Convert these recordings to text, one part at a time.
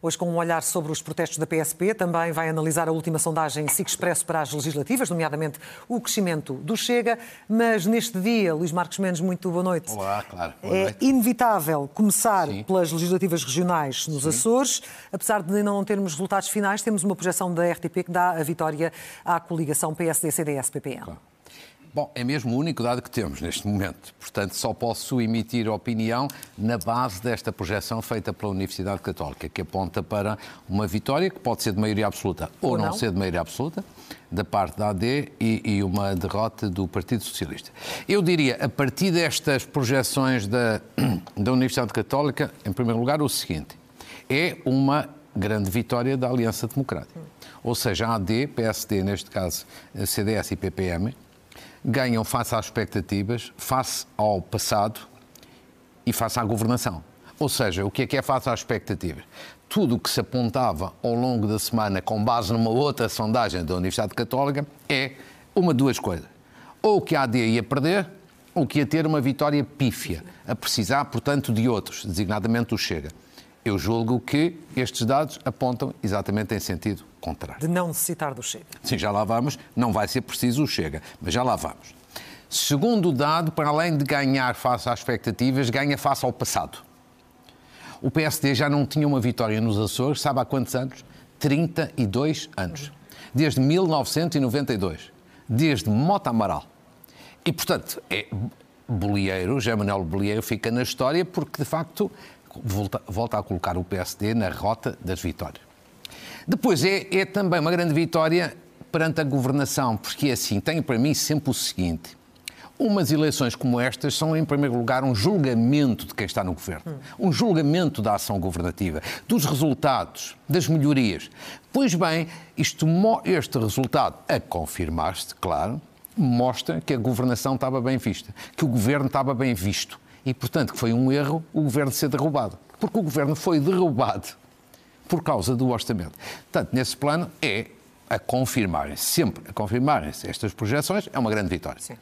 Hoje, com um olhar sobre os protestos da PSP, também vai analisar a última sondagem SIC Expresso para as legislativas, nomeadamente o crescimento do Chega. Mas neste dia, Luís Marcos Mendes, muito boa noite. Olá, claro. Boa é noite. inevitável começar Sim. pelas legislativas regionais nos Açores. Apesar de não termos resultados finais, temos uma projeção da RTP que dá a vitória à coligação PSD-CDS-PPM. Bom, é mesmo o único dado que temos neste momento. Portanto, só posso emitir opinião na base desta projeção feita pela Universidade Católica, que aponta para uma vitória que pode ser de maioria absoluta ou, Ou não. não. ser de maioria absoluta, da parte da AD e, e uma derrota do Partido Socialista. Eu diria, a partir destas projeções da, da Universidade Católica, em primeiro lugar, o seguinte: é uma grande vitória da Aliança Democrática. Ou seja, a AD, PSD, neste caso, CDS e PPM, ganham face às expectativas, face ao passado e face à governação. Ou seja, o que é que é face às expectativas? Tudo o que se apontava ao longo da semana com base numa outra sondagem da Universidade Católica é uma de duas coisas. Ou que a AD ia perder, ou que ia ter uma vitória pífia, a precisar, portanto, de outros, designadamente o Chega. Eu julgo que estes dados apontam exatamente em sentido contrário. De não necessitar do Chega. Sim, já lá vamos. Não vai ser preciso o Chega, mas já lá vamos. Segundo dado, para além de ganhar face às expectativas, ganha face ao passado. O PSD já não tinha uma vitória nos Açores, sabe há quantos anos? 32 anos. Desde 1992. Desde Mota Amaral. E, portanto, é Bolieiro, José Manuel Bolieiro fica na história porque, de facto, volta, volta a colocar o PSD na rota das vitórias. Depois é, é também uma grande vitória perante a governação, porque é assim, tenho para mim sempre o seguinte: umas eleições como estas são, em primeiro lugar, um julgamento de quem está no governo, um julgamento da ação governativa, dos resultados, das melhorias. Pois bem, isto, este resultado, a confirmar-se, claro, mostra que a governação estava bem vista, que o governo estava bem visto. E, portanto, que foi um erro o governo ser derrubado, porque o governo foi derrubado por causa do orçamento. Portanto, nesse plano é a confirmarem-se, sempre a confirmarem-se estas projeções, é uma grande vitória. Sim.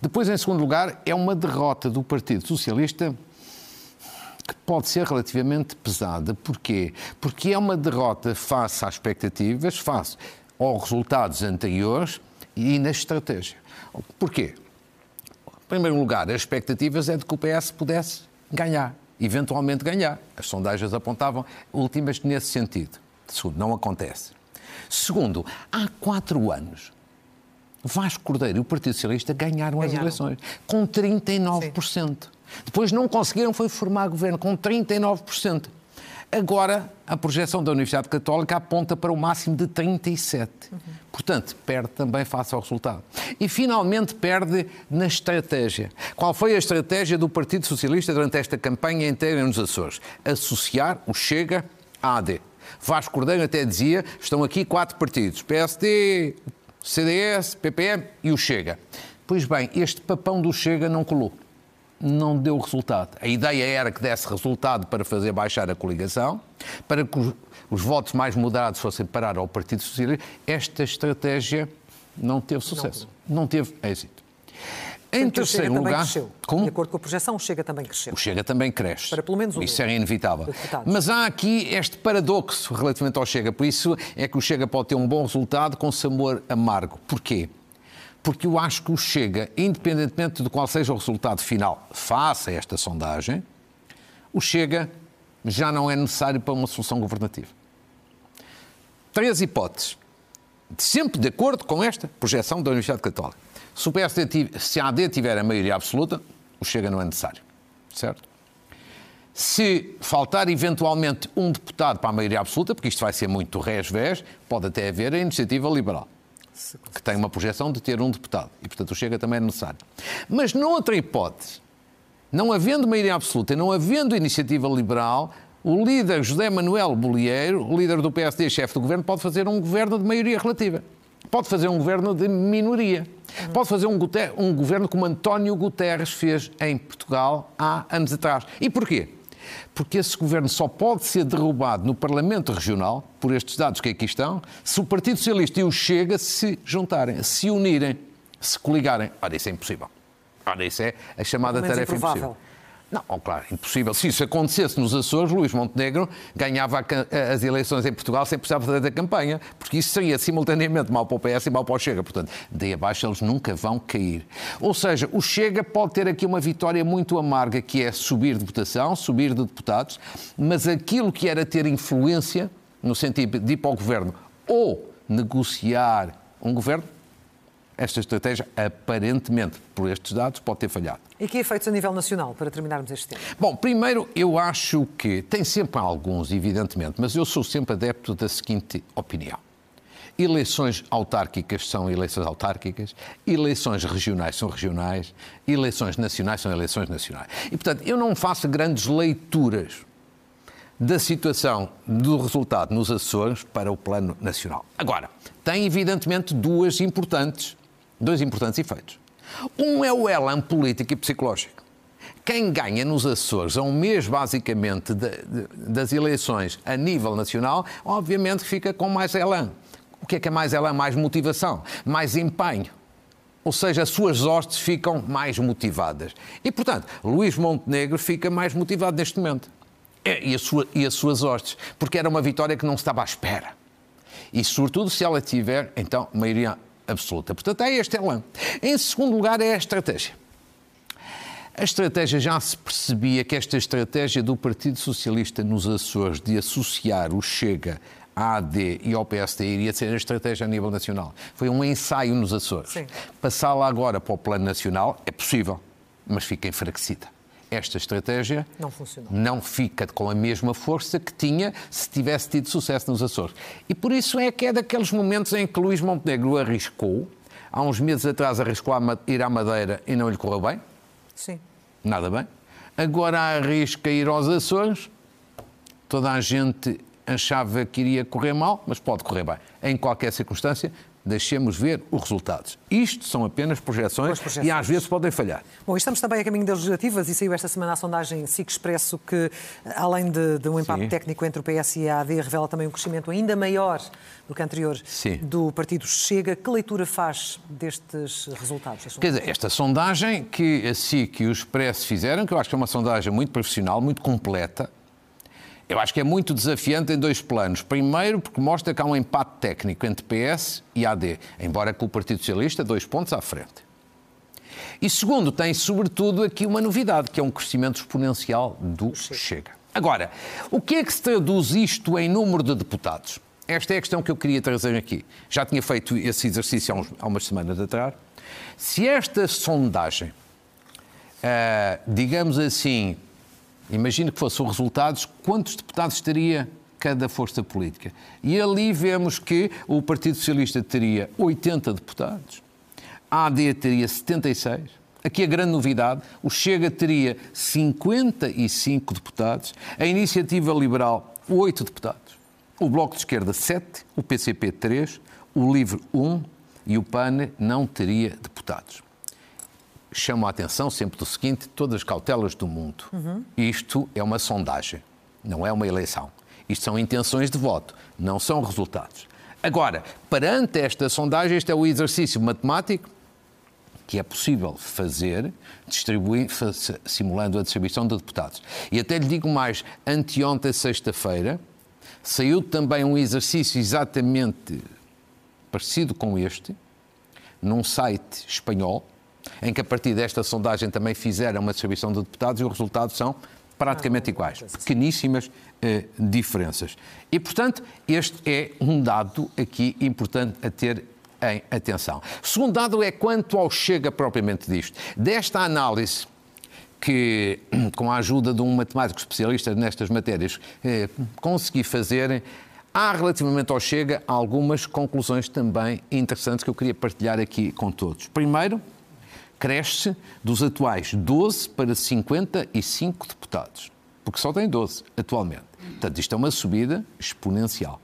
Depois, em segundo lugar, é uma derrota do Partido Socialista que pode ser relativamente pesada. Porquê? Porque é uma derrota face às expectativas, face aos resultados anteriores e na estratégia. Porquê? Em primeiro lugar, as expectativas é de que o PS pudesse ganhar, eventualmente ganhar. As sondagens apontavam últimas nesse sentido. Segundo, não acontece. Segundo, há quatro anos, Vasco Cordeiro e o Partido Socialista ganharam, as Ganharam. eleições com 39%. Depois não conseguiram foi formar governo com 39%. Agora, a projeção da Universidade Católica aponta para o máximo de 37%. Portanto, perde também face ao resultado. E, finalmente, perde na estratégia. Qual foi a estratégia do Partido Socialista durante esta campanha inteira nos Açores? Associar o Chega à AD. Vasco Cordeiro até dizia, estão aqui quatro partidos, PSD, CDS, PPM e o Chega. Pois bem, este papão do Chega não colou não deu resultado. A ideia era que desse resultado para fazer baixar a coligação, para que os, os votos mais moderados fossem parar ao Partido Socialista. Esta estratégia não teve sucesso, não, teve êxito. Em Portanto, o Chega terceiro lugar, cresceu. como? De acordo com a projeção, o Chega também cresceu. O Chega também cresce. Para pelo menos um Isso era inevitável. Mas há aqui este paradoxo relativamente ao Chega. Por isso é que o Chega pode ter um bom resultado com sabor amargo. Porquê? Porque eu acho que o Chega, independentemente de qual seja o resultado final, faça esta sondagem, o Chega já não é necessário para uma solução governativa. Três hipóteses. Sempre de acordo com esta projeção da Universidade Católica. Se, o PSD, se a AD tiver a maioria absoluta, o Chega não é necessário. Certo? Se faltar eventualmente um deputado para a maioria absoluta, porque isto vai ser muito res-vés, pode até haver a iniciativa liberal. Que tem uma projeção de ter um deputado. E, portanto, o Chega também é necessário. Mas, noutra hipótese, não havendo maioria absoluta e não havendo iniciativa liberal, o líder José Manuel Bolieiro, o líder do PSD chefe do governo, pode fazer um governo de maioria relativa. Pode fazer um governo de minoria. Pode fazer um, um governo como António Guterres fez em Portugal há anos atrás. E porquê? Porque esse governo só pode ser derrubado no Parlamento Regional, por estes dados que aqui estão, se o Partido Socialista e o Chega se juntarem, se unirem, se coligarem. Ora, isso é impossível. Ora, isso é a chamada tarefa impossível. Não, oh, claro, impossível. Se isso acontecesse nos Açores, Luís Montenegro ganhava as eleições em Portugal sem precisar fazer da campanha, porque isso seria simultaneamente mal para o PS e mal para o Chega. Portanto, daí abaixo eles nunca vão cair. Ou seja, o Chega pode ter aqui uma vitória muito amarga, que é subir de votação, subir de deputados, mas aquilo que era ter influência, no sentido de ir para o governo ou negociar um governo, esta estratégia, aparentemente, por estes dados, pode ter falhado. E que efeitos a nível nacional, para terminarmos este tema? Bom, primeiro, eu acho que tem sempre alguns, evidentemente, mas eu sou sempre adepto da seguinte opinião. Eleições autárquicas são eleições autárquicas, eleições regionais são regionais, eleições nacionais são eleições nacionais. E, portanto, eu não faço grandes leituras da situação do resultado nos Açores para o plano nacional. Agora, tem evidentemente duas importantes dois importantes efeitos. Um é o elan político e psicológico. Quem ganha nos Açores, a um mês basicamente de, de, das eleições a nível nacional, obviamente fica com mais elan. O que é que é mais elan? Mais motivação, mais empenho. Ou seja, as suas hostes ficam mais motivadas. E, portanto, Luís Montenegro fica mais motivado neste momento. E, a sua, e as suas hostes. Porque era uma vitória que não estava à espera. E, sobretudo, se ela tiver, então, maioria absoluta. Portanto, é este elan. Em segundo lugar, é a estratégia. A estratégia já se percebia que esta estratégia do Partido Socialista nos Açores de associar o Chega à AD e ao PSD iria ser a estratégia a nível nacional. Foi um ensaio nos Açores. Passá-la agora para o plano nacional é possível, mas fica enfraquecida esta estratégia não, não, fica com a mesma força que tinha se tivesse tido sucesso nos Açores. E por isso é que é daqueles momentos em que Luís Montenegro arriscou, há uns meses atrás arriscou ir à Madeira e não lhe correu bem. Sim. Nada bem. Agora arrisca ir aos Açores, toda a gente achava que iria correr mal, mas pode correr bem. Em qualquer circunstância, deixemos ver os resultados. Isto são apenas projeções, projeções, e às vezes podem falhar. Bom, estamos também a caminho das legislativas e saiu esta semana a sondagem SIC Expresso que, além de, de um empate Sim. técnico entre o PS e a AD, revela também um crescimento ainda maior do que anterior Sim. do partido Chega. Que leitura faz destes resultados? Quer dizer, esta sondagem que a SIC e o Expresso fizeram, que eu acho que é uma sondagem muito profissional, muito completa, eu acho que é muito desafiante em dois planos. Primeiro, porque mostra que há um empate técnico entre PS e AD, embora com o Partido Socialista dois pontos à frente. E segundo, tem sobretudo aqui uma novidade, que é um crescimento exponencial do Chega. Agora, o que é que se traduz isto em número de deputados? Esta é a questão que eu queria trazer aqui. Já tinha feito esse exercício há, uns, há umas semanas atrás. Se esta sondagem, uh, digamos assim, Imagino que fossem os resultados, quantos deputados teria cada força política? E ali vemos que o Partido Socialista teria 80 deputados, a AD teria 76. Aqui a grande novidade: o Chega teria 55 deputados, a Iniciativa Liberal, 8 deputados, o Bloco de Esquerda, 7, o PCP, 3, o LIVRE, 1 e o PAN não teria deputados chamo a atenção sempre do seguinte: todas as cautelas do mundo. Uhum. Isto é uma sondagem, não é uma eleição. Isto são intenções de voto, não são resultados. Agora, perante esta sondagem, este é o exercício matemático que é possível fazer, simulando a distribuição de deputados. E até lhe digo mais: anteontem, sexta-feira, saiu também um exercício exatamente parecido com este, num site espanhol, em que a partir desta sondagem também fizeram uma distribuição de deputados e os resultados são praticamente ah, iguais. Pequeníssimas eh, diferenças. E, portanto, este é um dado aqui importante a ter em atenção. Segundo dado é quanto ao chega propriamente disto. Desta análise que, com a ajuda de um matemático especialista nestas matérias, eh, consegui fazer, Há, relativamente ao Chega, algumas conclusões também interessantes que eu queria partilhar aqui com todos. Primeiro, cresce dos atuais 12 para 55 deputados, porque só tem 12 atualmente. Portanto, isto é uma subida exponencial.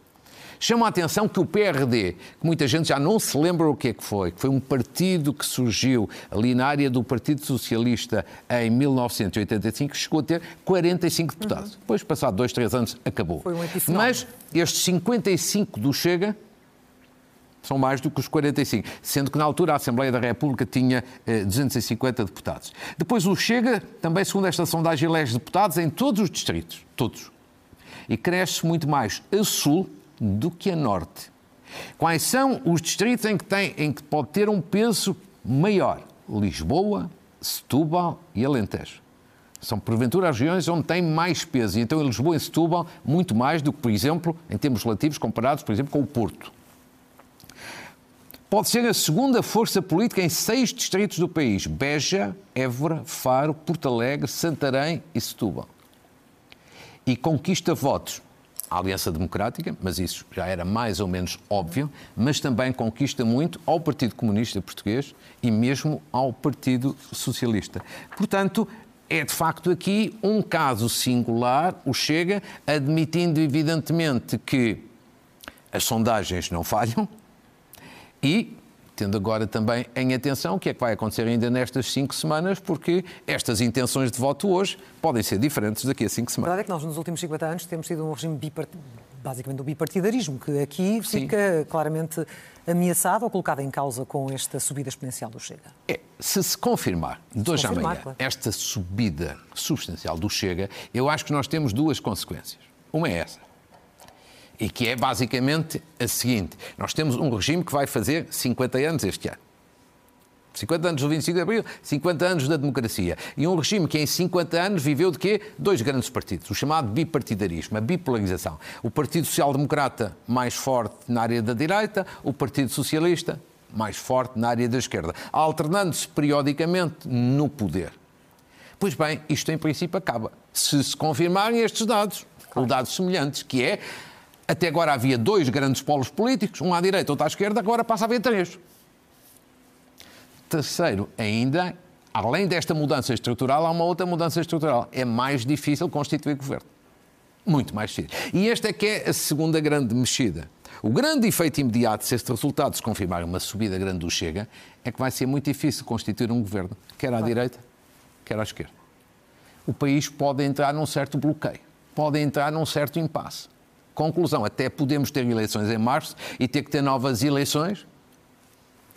Chama a atenção que o PRD, que muita gente já não se lembra o que é que foi, que foi um partido que surgiu ali na área do Partido Socialista em 1985, chegou a ter 45 deputados. Uhum. Depois, passado dois, três anos, acabou. Foi um Mas estes 55 do Chega são mais do que os 45, sendo que na altura a Assembleia da República tinha eh, 250 deputados. Depois o Chega, também segundo esta sondagem, elege deputados em todos os distritos, todos. E cresce muito mais a sul do que a norte. Quais são os distritos em que, tem, em que pode ter um peso maior? Lisboa, Setúbal e Alentejo. São, porventura, as regiões onde tem mais peso. E então, em Lisboa e Setúbal, muito mais do que, por exemplo, em termos relativos, comparados, por exemplo, com o Porto. Pode ser a segunda força política em seis distritos do país: Beja, Évora, Faro, Porto Alegre, Santarém e Setúbal. E conquista votos à Aliança Democrática, mas isso já era mais ou menos óbvio, mas também conquista muito ao Partido Comunista Português e mesmo ao Partido Socialista. Portanto, é de facto aqui um caso singular, o Chega, admitindo evidentemente que as sondagens não falham e tendo agora também em atenção o que é que vai acontecer ainda nestas cinco semanas, porque estas intenções de voto hoje podem ser diferentes daqui a cinco semanas. A verdade é que nós, nos últimos 50 anos, temos tido um regime bipartidário, basicamente o bipartidarismo, que aqui Sim. fica claramente ameaçado ou colocado em causa com esta subida exponencial do Chega. É, se se confirmar, de hoje amanhã, claro. esta subida substancial do Chega, eu acho que nós temos duas consequências. Uma é essa e que é basicamente a seguinte: nós temos um regime que vai fazer 50 anos este ano. 50 anos do 25 de Abril, 50 anos da democracia. E um regime que em 50 anos viveu de quê? Dois grandes partidos, o chamado bipartidarismo, a bipolarização. O Partido Social Democrata mais forte na área da direita, o Partido Socialista mais forte na área da esquerda, alternando-se periodicamente no poder. Pois bem, isto em princípio acaba. Se se confirmarem estes dados, claro. ou dados semelhantes, que é até agora havia dois grandes polos políticos, um à direita, outro à esquerda, agora passa a haver três. Terceiro, ainda, além desta mudança estrutural, há uma outra mudança estrutural. É mais difícil constituir governo. Muito mais difícil. E esta é que é a segunda grande mexida. O grande efeito imediato, se este resultado se confirmar uma subida grande do Chega, é que vai ser muito difícil constituir um governo, quer à direita, quer à esquerda. O país pode entrar num certo bloqueio, pode entrar num certo impasse. Conclusão, até podemos ter eleições em março e ter que ter novas eleições,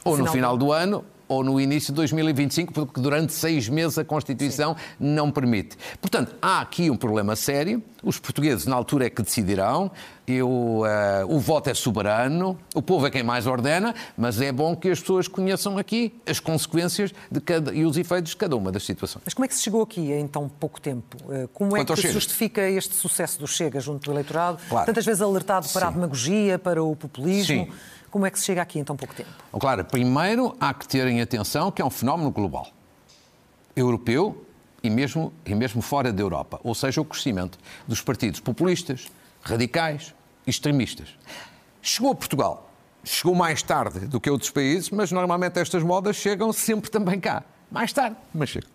ou no final do ano, ou no início de 2025, porque durante seis meses a Constituição Sim. não permite. Portanto, há aqui um problema sério. Os portugueses, na altura, é que decidirão. Eu, uh, o voto é soberano, o povo é quem mais ordena, mas é bom que as pessoas conheçam aqui as consequências de cada, e os efeitos de cada uma das situações. Mas como é que se chegou aqui em tão pouco tempo? Eh, como é Quanto que se justifica este sucesso do Chega junto do eleitorado? Claro. Tantas vezes alertado para Sim. a demagogia, para o populismo. Sim. Como é que se chega aqui em tão pouco tempo? Claro, primeiro há que ter em atenção que é um fenómeno global, europeu e mesmo, e mesmo fora da Europa. Ou seja, o crescimento dos partidos populistas, radicais extremistas. Chegou a Portugal. Chegou mais tarde do que outros países, mas normalmente estas modas chegam sempre também cá. Mais tarde, mas chegam.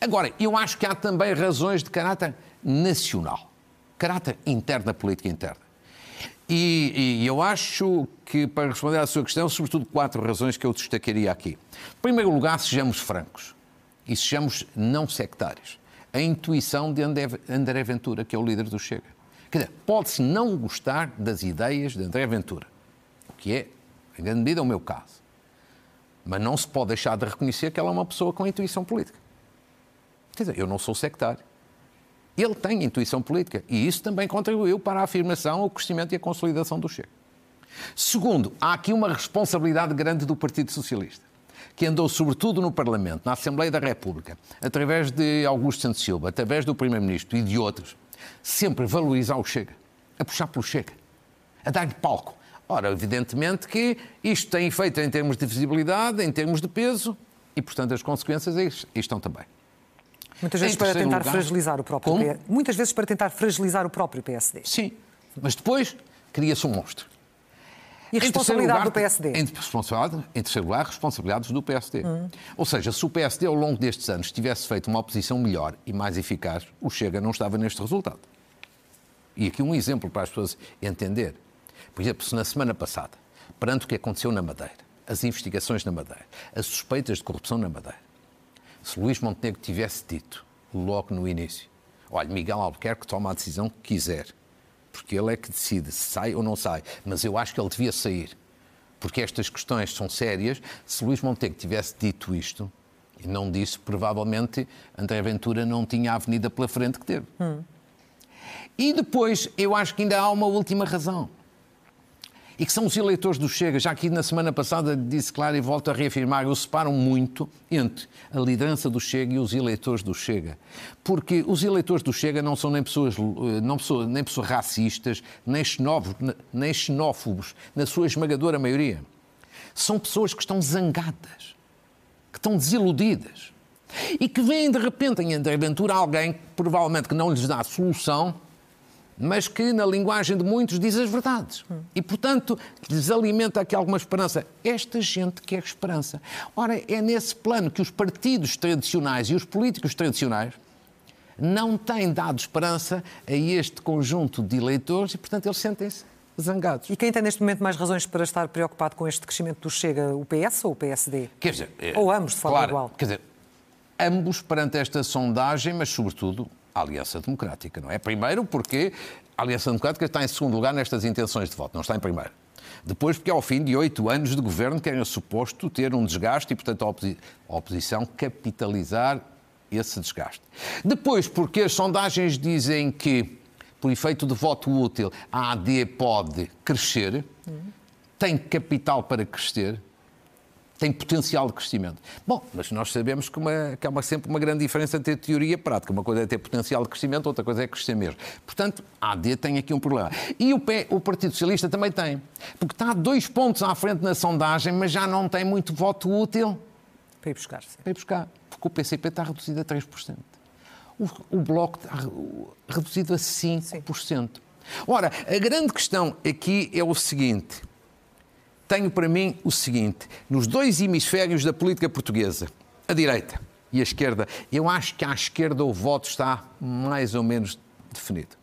Agora, eu acho que há também razões de caráter nacional, caráter interno política interna. E, e, eu acho que, para responder à sua questão, sobretudo quatro razões que eu destacaria aqui. Em primeiro lugar, sejamos francos e sejamos não sectários. A intuição de André Ventura, que é o líder do Chega. Quer dizer, pode-se não gostar das ideias de André Ventura, o que é, em grande medida, o meu caso. Mas não se pode deixar de reconhecer que ela é uma pessoa com intuição política. Quer dizer, eu não sou sectário. Ele tem intuição política e isso também contribuiu para a afirmação, o crescimento e a consolidação do Chega. Segundo, há aqui uma responsabilidade grande do Partido Socialista, que andou sobretudo no Parlamento, na Assembleia da República, através de Augusto Santos Silva, através do Primeiro-Ministro e de outros, sempre valorizar o Chega, a puxar pelo Chega, a dar-lhe palco. Ora, evidentemente que isto tem efeito em termos de visibilidade, em termos de peso, e, portanto, as consequências aí estão também. Muitas vezes para tentar lugar, fragilizar o próprio PSD. Muitas vezes para tentar fragilizar o próprio PSD. Sim. Mas depois cria-se um monstro. E a responsabilidade lugar, do PSD? Em, responsabilidade, em terceiro lugar, responsabilidades do PSD. Hum. Ou seja, se o PSD ao longo destes anos tivesse feito uma oposição melhor e mais eficaz, o Chega não estava neste resultado. E aqui um exemplo para as pessoas entender. Por exemplo, se na semana passada, perante o que aconteceu na Madeira, as investigações na Madeira, as suspeitas de corrupção na Madeira, se Luís Montenegro tivesse dito, logo no início, olha, Miguel Albuquerque toma a decisão que quiser, porque ele é que decide se sai ou não sai, mas eu acho que ele devia sair, porque estas questões são sérias. Se Luís Montenegro tivesse dito isto, e não disse, provavelmente André Ventura não tinha a avenida pela frente que teve. Hum. E depois, eu acho que ainda há uma última razão e que são os eleitores do Chega. Já aqui na semana passada disse claro e volto a reafirmar, eles separam muito entre a liderança do Chega e os eleitores do Chega. Porque os eleitores do Chega não são nem pessoas, eh, não pessoas, nem pessoas racistas, nem xenófobos, nem xenófobos, na sua esmagadora maioria. São pessoas que estão zangadas, que estão desiludidas e que veem de repente em André Ventura alguém provavelmente que não lhes dá solução mas que, na linguagem de muitos, diz as verdades. E, portanto, lhes alimenta aqui alguma esperança. Esta gente quer esperança. Ora, é nesse plano que os partidos tradicionais e os políticos tradicionais não têm dado esperança a este conjunto de eleitores e, portanto, eles sentem-se zangados. E quem tem neste momento mais razões para estar preocupado com este crescimento do Chega, o PS ou o PSD? Quer dizer, ou ambos, de forma claro, igual? Quer dizer, ambos perante esta sondagem, mas sobretudo a Aliança Democrática, não é? Primeiro porque a Aliança Democrática está em segundo lugar nestas intenções de voto, não está em primeiro. Depois, porque ao fim de oito anos de governo querem suposto ter um desgaste e, portanto, a, oposi a oposição capitalizar esse desgaste. Depois, porque as sondagens dizem que, por efeito de voto útil, a AD pode crescer, tem capital para crescer, tem potencial de crescimento. Bom, mas nós sabemos que, uma, que há uma, sempre uma grande diferença entre teoria e prática. Uma coisa é ter potencial de crescimento, outra coisa é crescer mesmo. Portanto, a AD tem aqui um problema. E o, P, o Partido Socialista também tem. Porque está dois pontos à frente na sondagem, mas já não tem muito voto útil. Para ir buscar. Sim. Para ir buscar. Porque o PCP está reduzido a 3%. O, o Bloco está reduzido a 5%. Sim. Ora, a grande questão aqui é o seguinte tenho para mim o seguinte: nos dois hemisférios da política portuguesa, a direita e a esquerda, eu acho que à esquerda o voto está mais ou menos definido.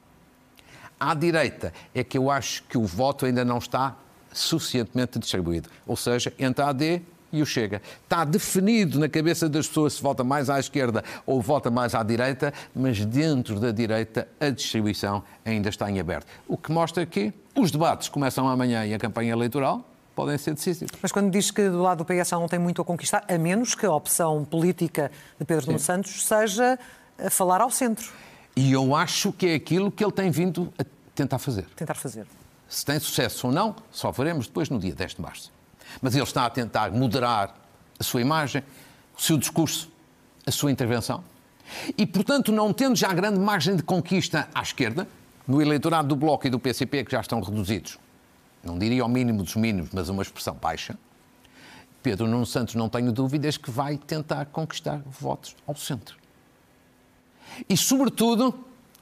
À direita é que eu acho que o voto ainda não está suficientemente distribuído. Ou seja, entre a AD e o Chega. Está definido na cabeça das pessoas se vota mais à esquerda ou vota mais à direita, mas dentro da direita a distribuição ainda está em aberto. O que mostra que os debates começam amanhã e a campanha eleitoral podem ser decisivos. Mas quando diz que do lado do PS já não tem muito a conquistar, a menos que a opção política de Pedro Nuno Santos seja a falar ao centro. E eu acho que é aquilo que ele tem vindo a tentar fazer. Tentar fazer. Se tem sucesso ou não, só veremos depois no dia 10 de março. Mas ele está a tentar moderar a sua imagem, o seu discurso, a sua intervenção. E, portanto, não tendo já grande margem de conquista à esquerda, no eleitorado do Bloco e do PCP, que já estão reduzidos não diria ao mínimo dos mínimos, mas uma expressão baixa, Pedro Nuno Santos, não tenho dúvidas que vai tentar conquistar votos ao centro. E, sobretudo,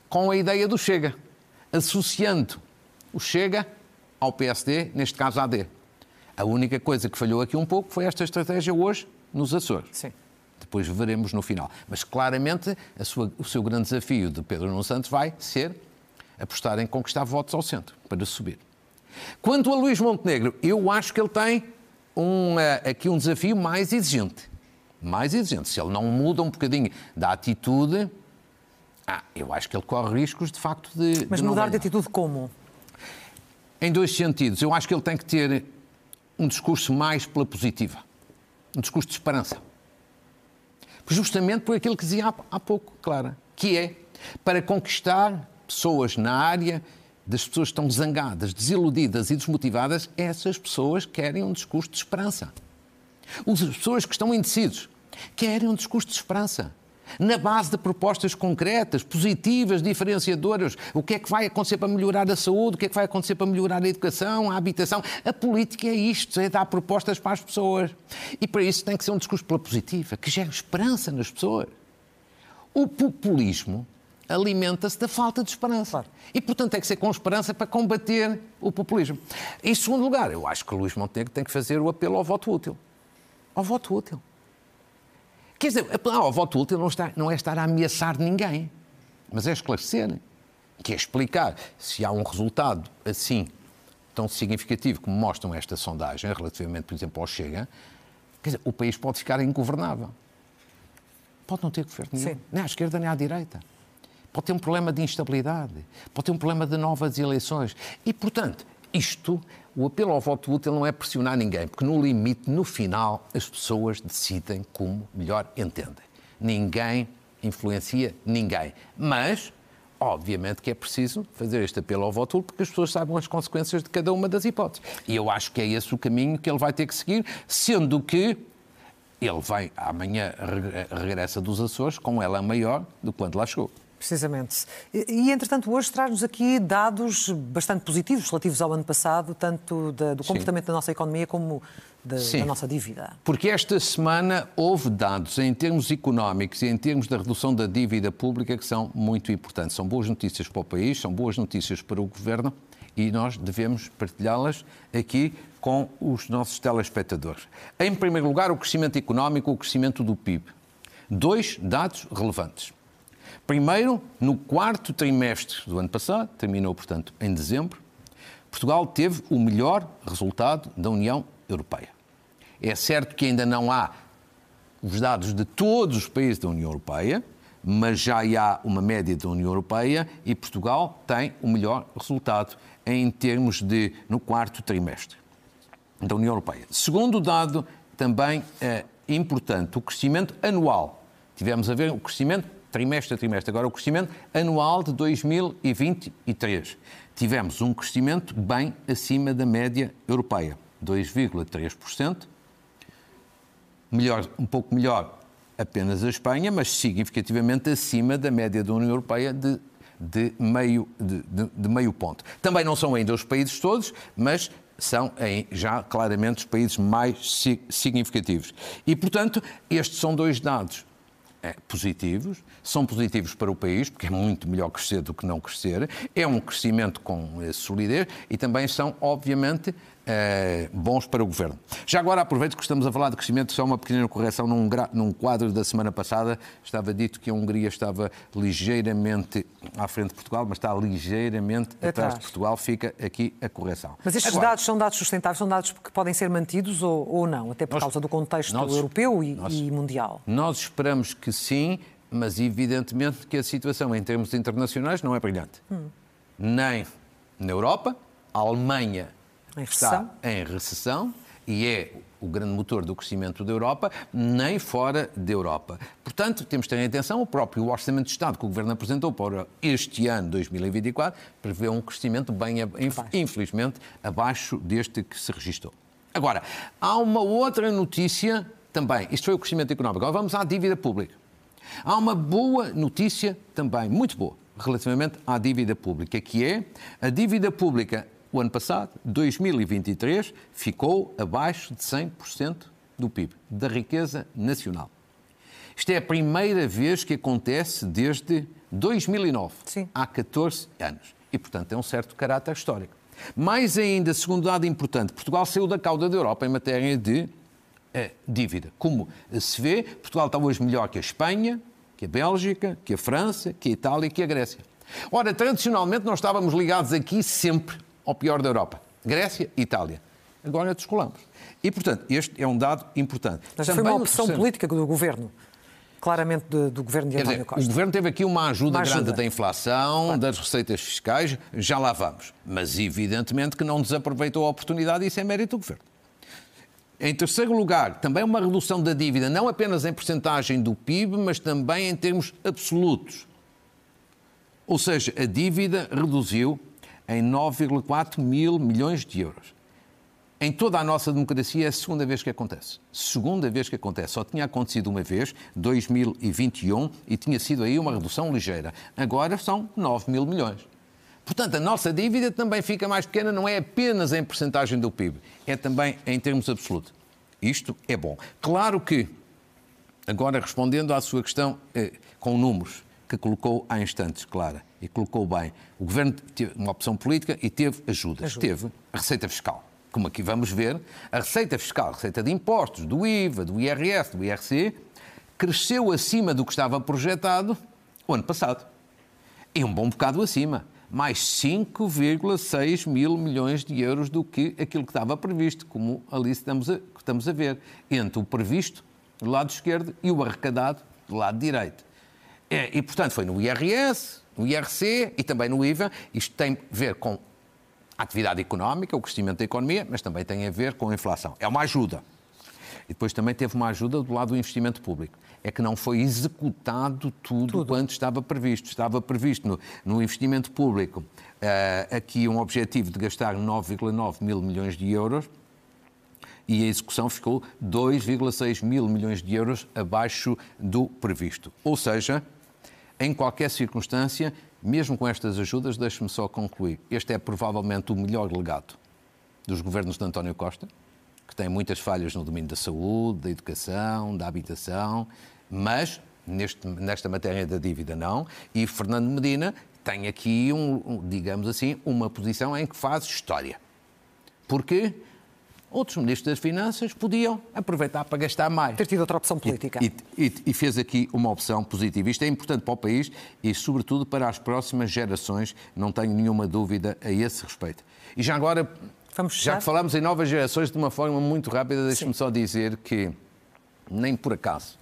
com a ideia do Chega, associando o Chega ao PSD, neste caso AD. A única coisa que falhou aqui um pouco foi esta estratégia hoje nos Açores. Sim. Depois veremos no final. Mas claramente sua, o seu grande desafio de Pedro Nuno Santos vai ser apostar em conquistar votos ao centro para subir. Quanto a Luís Montenegro, eu acho que ele tem um, uh, aqui um desafio mais exigente. Mais exigente. Se ele não muda um bocadinho da atitude, ah, eu acho que ele corre riscos, de facto, de. Mas de mudar de atitude como? Em dois sentidos. Eu acho que ele tem que ter um discurso mais pela positiva. Um discurso de esperança. Justamente por aquilo que dizia há, há pouco, Clara, que é para conquistar pessoas na área das pessoas que estão zangadas, desiludidas e desmotivadas, essas pessoas querem um discurso de esperança. As pessoas que estão indecisos querem um discurso de esperança. Na base de propostas concretas, positivas, diferenciadoras. O que é que vai acontecer para melhorar a saúde? O que é que vai acontecer para melhorar a educação, a habitação? A política é isto, é dar propostas para as pessoas. E para isso tem que ser um discurso pela positiva, que gere esperança nas pessoas. O populismo alimenta-se da falta de esperança. Claro. E, portanto, tem que ser com esperança para combater o populismo. Em segundo lugar, eu acho que o Luís Montenegro tem que fazer o apelo ao voto útil. Ao voto útil. Quer dizer, apelar ao voto útil não, está, não é estar a ameaçar ninguém, mas é esclarecer, que é explicar se há um resultado assim tão significativo como mostram esta sondagem, relativamente, por exemplo, ao Chega, quer dizer, o país pode ficar ingovernável. Pode não ter governo nenhum, Sim. nem à esquerda nem à direita. Pode ter um problema de instabilidade, pode ter um problema de novas eleições. E, portanto, isto, o apelo ao voto útil não é pressionar ninguém, porque no limite, no final, as pessoas decidem como melhor entendem. Ninguém influencia ninguém. Mas, obviamente, que é preciso fazer este apelo ao voto útil porque as pessoas saibam as consequências de cada uma das hipóteses. E eu acho que é esse o caminho que ele vai ter que seguir, sendo que ele vai, amanhã re- regressa dos Açores com ela maior do que quando lá chegou. Precisamente. E, e, entretanto, hoje traz-nos aqui dados bastante positivos relativos ao ano passado, tanto da- do comportamento da nossa economia como da, Sim. da nossa dívida. Porque esta semana houve dados em termos económicos e em termos da redução da dívida pública que são muito importantes. São boas notícias para o país, são boas notícias para o governo e nós devemos partilhá-las aqui com os nossos telespectadores. Em primeiro lugar, o crescimento económico, o crescimento do PIB. Dois dados relevantes. Primeiro, no quarto trimestre do ano passado, terminou, portanto, em dezembro, Portugal teve o melhor resultado da União Europeia. É certo que ainda não há os dados de todos os países da União Europeia, mas já há uma média da União Europeia e Portugal tem o melhor resultado em termos de no quarto trimestre da União Europeia. Segundo dado também é importante, o crescimento anual. Tivemos a ver o crescimento trimestre a trimestre, agora o crescimento anual de 2023. Tivemos um crescimento bem acima da média europeia, 2,3%, melhor, um pouco melhor apenas a Espanha, mas significativamente acima da média da União Europeia de, de, meio, de, de- de meio ponto. Também não são ainda os países todos, mas são em- já claramente os países mais si- significativos. E, portanto, estes são dois dados positivos, são positivos para o país, porque é muito melhor crescer do que não crescer, é um crescimento com eh, solidez e também são, obviamente, eh, bons para o governo. Já agora aproveito que estamos a falar de crescimento, só uma pequena correção. Num, num quadro da semana passada estava dito que a Hungria estava ligeiramente à frente de Portugal, mas está ligeiramente atrás, Atrás. de Portugal. Fica aqui a correção. Mas estes Agora, dados são dados sustentáveis, são dados que podem ser mantidos ou, ou não, até por Nós- causa do contexto nós- europeu e, nós- e mundial. Nós esperamos que sim, mas evidentemente que a situação em termos internacionais não é brilhante. Nem na Europa, a Alemanha Em está recessão. em recessão e é o grande motor do crescimento da Europa, nem fora da Europa. Portanto, temos de ter em atenção o próprio Orçamento de Estado que o Governo apresentou para este ano, 2024, prevê um crescimento bem, infelizmente, abaixo deste que se registrou. Agora, há uma outra notícia também. Isto foi o crescimento económico. Agora vamos à dívida pública. Há uma boa notícia também, muito boa, relativamente à dívida pública, que é a dívida pública, o ano passado, 2023, ficou abaixo de 100% do PIB, da riqueza nacional. Isto é a primeira vez que acontece desde 2009, Sim. há 14 anos. E, portanto, tem um certo caráter histórico. Mais ainda, segundo dado importante, Portugal saiu da cauda da Europa em matéria de eh, dívida. Como se vê, Portugal está hoje melhor que a Espanha, que a Bélgica, que a França, que a Itália, que a Grécia. Ora, tradicionalmente nós estávamos ligados aqui sempre ao pior da Europa. Grécia e Itália. Agora descolamos. E, portanto, este é um dado importante. Mas foi Também uma no opção política do governo, claramente do, do governo de António dizer, o Costa. Governo teve aqui uma ajuda, Uma ajuda. grande da inflação, das receitas fiscais, já lá vamos. Mas evidentemente que não desaproveitou a oportunidade e isso é mérito do Governo. Em terceiro lugar, também uma redução da dívida, não apenas em porcentagem do PIB, mas também em termos absolutos. Ou seja, a dívida reduziu em 9,4 mil milhões de euros. Em toda a nossa democracia é a segunda vez que acontece. Segunda vez que acontece. Só tinha acontecido uma vez, 2021, e tinha sido aí uma redução ligeira. Agora são 9 mil milhões. Portanto, a nossa dívida também fica mais pequena, não é apenas em percentagem do PIB, é também em termos absolutos. Isto é bom. Claro que, agora respondendo à sua questão eh, com números, que colocou há instantes, Clara, e colocou bem. O Governo teve uma opção política e teve ajudas. Ajuda. Teve a receita fiscal. Como aqui vamos ver, a receita fiscal, a receita de impostos, do IVA, do IRS, do IRC, cresceu acima do que estava projetado o ano passado. E um bom bocado acima. Mais 5,6 mil milhões de euros do que aquilo que estava previsto, como ali estamos a, estamos a ver, entre o previsto do lado esquerdo e o arrecadado do lado direito. É, e, portanto, foi no IRS, no IRC e também no IVA. Isto tem a ver com a atividade económica, o crescimento da economia, mas também tem a ver com a inflação. É uma ajuda. E depois também teve uma ajuda do lado do investimento público. É que não foi executado tudo, tudo. quanto estava previsto. Estava previsto no, no investimento público uh, aqui um objetivo de gastar 9,9 mil milhões de euros e a execução ficou 2,6 mil milhões de euros abaixo do previsto. Ou seja, em qualquer circunstância, mesmo com estas ajudas, deixe-me só concluir, este é provavelmente o melhor legado dos governos de António Costa, que tem muitas falhas no domínio da saúde, da educação, da habitação, mas neste, nesta matéria da dívida não. E Fernando Medina tem aqui, um, digamos assim, uma posição em que faz história. Porquê? Outros ministros das Finanças podiam aproveitar para gastar mais. Ter tido outra opção política. E, e, e, fez aqui uma opção positiva. Isto é importante para o país e, sobretudo, para as próximas gerações, não tenho nenhuma dúvida a esse respeito. E já agora, já que falamos em novas gerações, de uma forma muito rápida, deixe-me só dizer que, nem por acaso,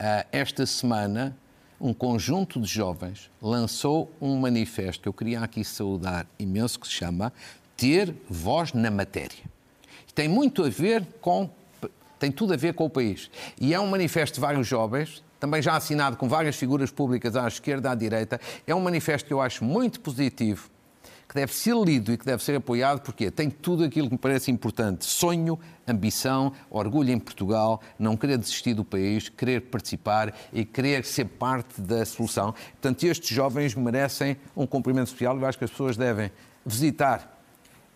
ah, esta semana um conjunto de jovens lançou um manifesto que eu queria aqui saudar imenso, que se chama Ter Voz na Matéria tem muito a ver com tem tudo a ver com o país. E é um manifesto de vários jovens, também já assinado com várias figuras públicas à esquerda, à direita. É um manifesto que eu acho muito positivo, que deve ser lido e que deve ser apoiado, porque tem tudo aquilo que me parece importante: sonho, ambição, orgulho em Portugal, não querer desistir do país, querer participar e querer ser parte da solução. Portanto, estes jovens merecem um cumprimento especial e eu acho que as pessoas devem visitar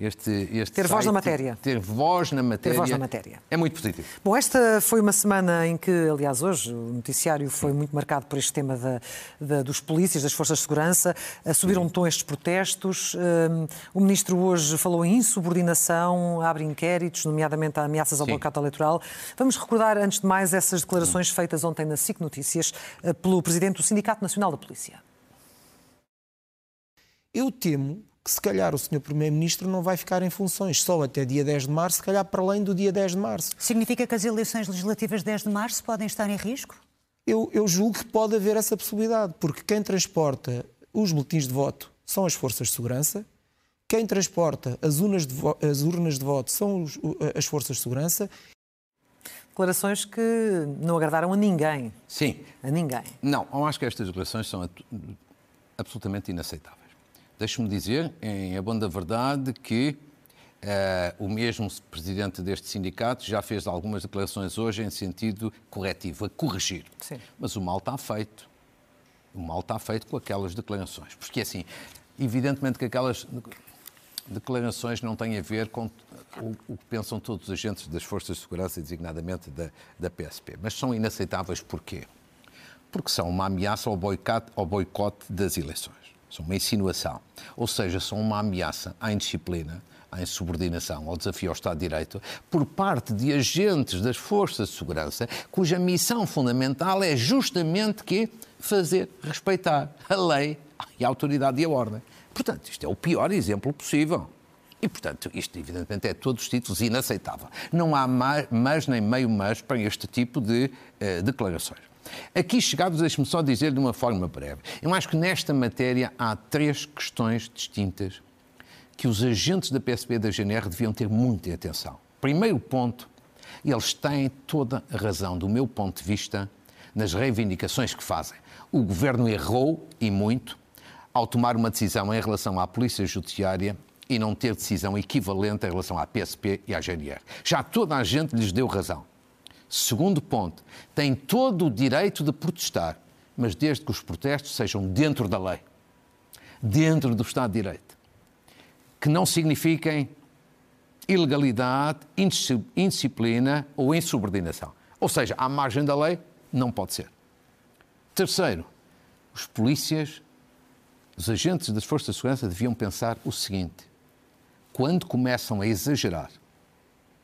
este, este ter site, voz na matéria. Ter voz na matéria. Ter voz na matéria. É muito positivo. Bom, esta foi uma semana em que, aliás, hoje o noticiário foi muito marcado por este tema da, da, dos polícias, das forças de segurança. Subiram um tom estes protestos. Um, o ministro hoje falou em insubordinação, abre inquéritos, nomeadamente a ameaças ao Sim. boicote eleitoral. Vamos recordar, antes de mais, essas declarações feitas ontem na SIC Notícias eh, pelo presidente do Sindicato Nacional da Polícia. Eu temo que se calhar o Sr. Primeiro-Ministro não vai ficar em funções só até dia 10 de março, se calhar para além do dia 10 de março. Significa que as eleições legislativas de 10 de março podem estar em risco? Eu, eu julgo que pode haver essa possibilidade, porque quem transporta os boletins de voto são as forças de segurança, quem transporta as urnas de, vo as urnas de voto são os, as forças de segurança. Declarações que não agradaram a ninguém. Sim. A ninguém. Não, eu acho que estas declarações são absolutamente inaceitáveis. Deixe-me dizer, em a da verdade, que uh, o mesmo presidente deste sindicato já fez algumas declarações hoje em sentido corretivo, a corrigir. Sim. Mas o mal está feito. O mal está feito com aquelas declarações. Porque, assim, evidentemente que aquelas declarações não têm a ver com o, o, que pensam todos os agentes das forças de segurança, designadamente da, da PSP. Mas são inaceitáveis porquê? Porque são uma ameaça ao boicote, ao boicote das eleições são uma insinuação, ou seja, são uma ameaça à indisciplina, à insubordinação, ao desafio ao Estado de Direito, por parte de agentes das forças de segurança, cuja missão fundamental é justamente que fazer respeitar a lei e a autoridade e a ordem. Portanto, isto é o pior exemplo possível. E, portanto, isto, evidentemente, é todos os títulos inaceitável. Não há mais nem meio mais para este tipo de uh, declarações. Aqui chegados, deixe-me só dizer de uma forma breve. Eu acho que nesta matéria há três questões distintas que os agentes da PSP e da GNR deviam ter muita atenção. Primeiro ponto, eles têm toda a razão, do meu ponto de vista, nas reivindicações que fazem. O governo errou, e muito, ao tomar uma decisão em relação à Polícia Judiciária e não ter decisão equivalente em relação à PSP e à GNR. Já toda a gente lhes deu razão. Segundo ponto, tem todo o direito de protestar, mas desde que os protestos sejam dentro da lei, dentro do Estado de Direito, que não signifiquem ilegalidade, indisciplina ou insubordinação. Ou seja, à margem da lei, não pode ser. Terceiro, Os polícias, os agentes das forças de segurança deviam pensar o seguinte: quando começam a exagerar,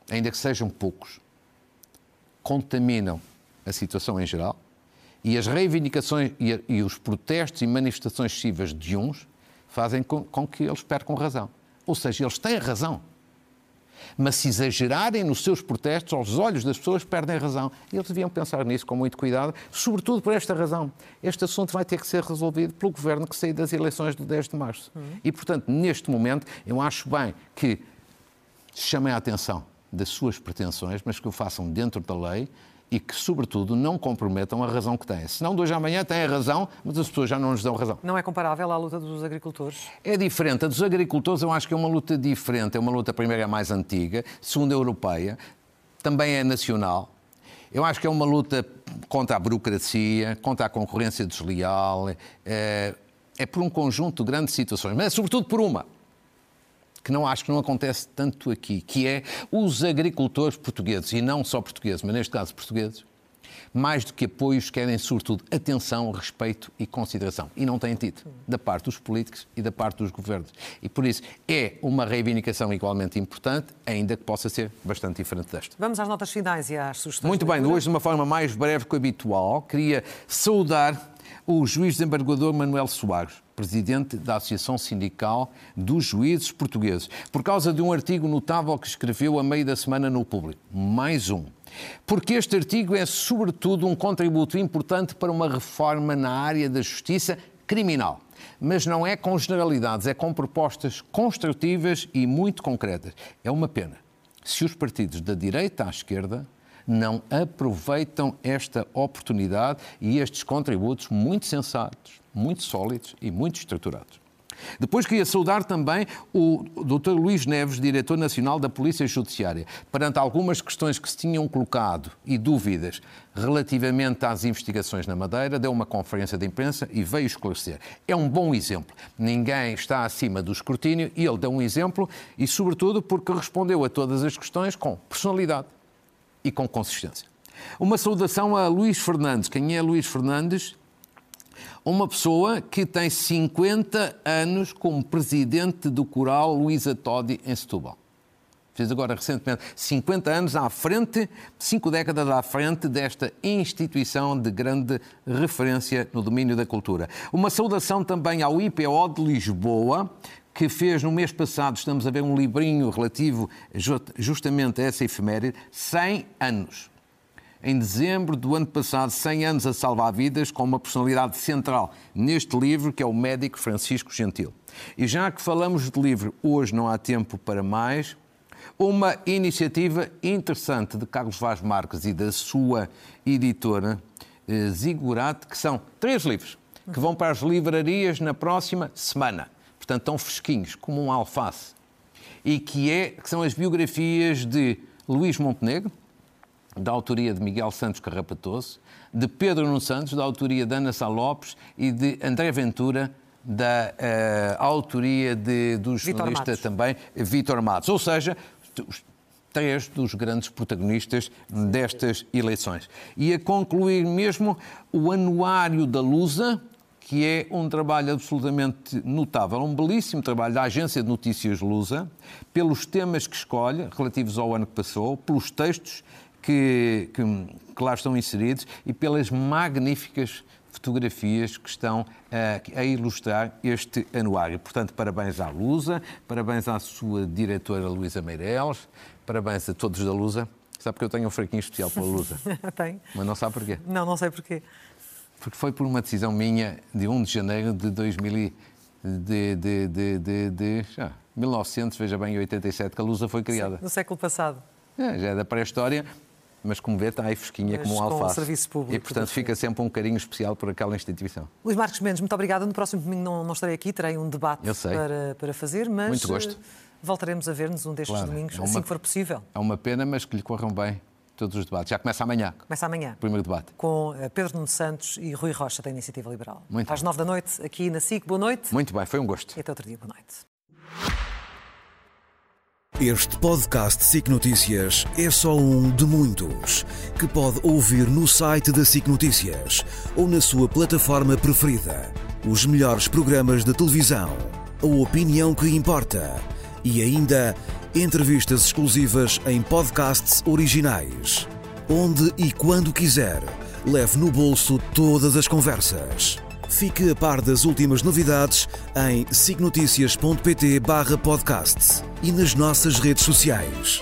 ainda que sejam poucos, contaminam a situação em geral e as reivindicações e, e os protestos e manifestações excessivas de uns fazem com, com que eles percam razão. Ou seja, eles têm razão. Mas se exagerarem nos seus protestos, aos olhos das pessoas, perdem razão. E eles deviam pensar nisso com muito cuidado, sobretudo por esta razão. Este assunto vai ter que ser resolvido pelo governo que saiu das eleições do 10 de março. Uhum. E, portanto, neste momento, eu acho bem que chamem a atenção das suas pretensões, mas que o façam dentro da lei e que, sobretudo, não comprometam a razão que têm. Senão, de hoje à amanhã têm a razão, mas as pessoas já não nos dão razão. Não é comparável à luta dos agricultores? É diferente. A dos agricultores eu acho que é uma luta diferente. É uma luta, primeiro, é mais antiga, segunda, é europeia, também é nacional. Eu acho que é uma luta contra a burocracia, contra a concorrência desleal, é, é por um conjunto de grandes situações, mas é sobretudo por uma que não acho que não acontece tanto aqui, que é os agricultores portugueses, e não só portugueses, mas neste caso portugueses, mais do que apoios, querem sobretudo atenção, respeito e consideração. E não têm tido, da parte dos políticos e da parte dos governos. E por isso é uma reivindicação igualmente importante, ainda que possa ser bastante diferente desta. Vamos às notas finais e às sugestões. Muito bem, hoje de uma forma mais breve que o habitual, queria saudar o juiz desembargador Manuel Soares, presidente da Associação Sindical dos Juízes Portugueses, por causa de um artigo notável que escreveu a meio da semana no Público. Mais um. Porque este artigo é, sobretudo, um contributo importante para uma reforma na área da justiça criminal. Mas não é com generalidades, é com propostas construtivas e muito concretas. É uma pena se os partidos da direita à esquerda não aproveitam esta oportunidade e estes contributos muito sensatos, muito sólidos e muito estruturados. Depois queria saudar também o Dr. Luís Neves, diretor nacional da Polícia Judiciária, perante algumas questões que se tinham colocado e dúvidas relativamente às investigações na Madeira, deu uma conferência de imprensa e veio esclarecer. É um bom exemplo. Ninguém está acima do escrutínio e ele deu um exemplo e, sobretudo, porque respondeu a todas as questões com personalidade e com consistência. Uma saudação a Luís Fernandes. Quem é Luís Fernandes? Uma pessoa que tem 50 anos como presidente do coral Luísa Todi em Setúbal. Fez agora recentemente 50 anos à frente, cinco décadas à frente desta instituição de grande referência no domínio da cultura. Uma saudação também ao IPO de Lisboa, que fez no mês passado, estamos a ver um livrinho relativo justamente a essa efeméride, 100 anos. Em dezembro do ano passado, 100 anos a salvar vidas, com uma personalidade central neste livro, que é o médico Francisco Gentil. E já que falamos de livro, hoje não há tempo para mais, uma iniciativa interessante de Carlos Vaz Marques e da sua editora eh, Zigurate, que são três livros que vão para as livrarias na próxima semana portanto tão fresquinhos como um alface, e que, é, que são as biografias de Luís Montenegro, da autoria de Miguel Santos Carrapatoso, de Pedro Nuno Santos, da autoria de Ana Sá Lopes e de André Ventura, da uh, autoria de, do jornalista também Vítor Matos. Ou seja, três dos grandes protagonistas destas eleições. E a concluir mesmo o Anuário da Lusa, que é um trabalho absolutamente notável, um belíssimo trabalho da Agência de Notícias Lusa, pelos temas que escolhe, relativos ao ano que passou, pelos textos que, que, que lá estão inseridos e pelas magníficas fotografias que estão a, a, ilustrar este anuário. Portanto, parabéns à Lusa, parabéns à sua diretora Luísa Meireles, parabéns a todos da Lusa. Sabe que eu tenho um fraquinho especial pela Lusa? Tem. Mas não sabe porquê? Não, não sei porquê porque foi por uma decisão minha de 1 de janeiro de 2000 de, de, de, de, de já, 1900, veja bem, 87, que a Lusa foi criada. Sim, no século passado. É, já é da pré-história, mas como vê, está aí fresquinha como um alface. serviço público. E, portanto, fica sempre um carinho especial por aquela instituição. Luís Marcos Mendes, muito obrigada. No próximo domingo não, não estarei aqui, terei um debate para, para fazer, mas muito gosto. voltaremos a ver-nos um destes claro, domingos, é uma, assim que for possível. É uma pena, mas que lhe corram bem todos os debates. Já começa amanhã. Começa amanhã. Primeiro debate. Com eh, Pedro Nuno Santos e Rui Rocha da Iniciativa Liberal. Muito Às nove da noite, aqui na SIC. Boa noite. Muito bem, foi um gosto. E até outro dia. Boa noite. Este podcast SIC Notícias é só um de muitos que pode ouvir no site da SIC Notícias ou na sua plataforma preferida. Os melhores programas de televisão, a opinião que importa e ainda entrevistas exclusivas em podcasts originais. Onde e quando quiser, leve no bolso todas as conversas. Fique a par das últimas novidades em signoticias.pt/podcast e nas nossas redes sociais.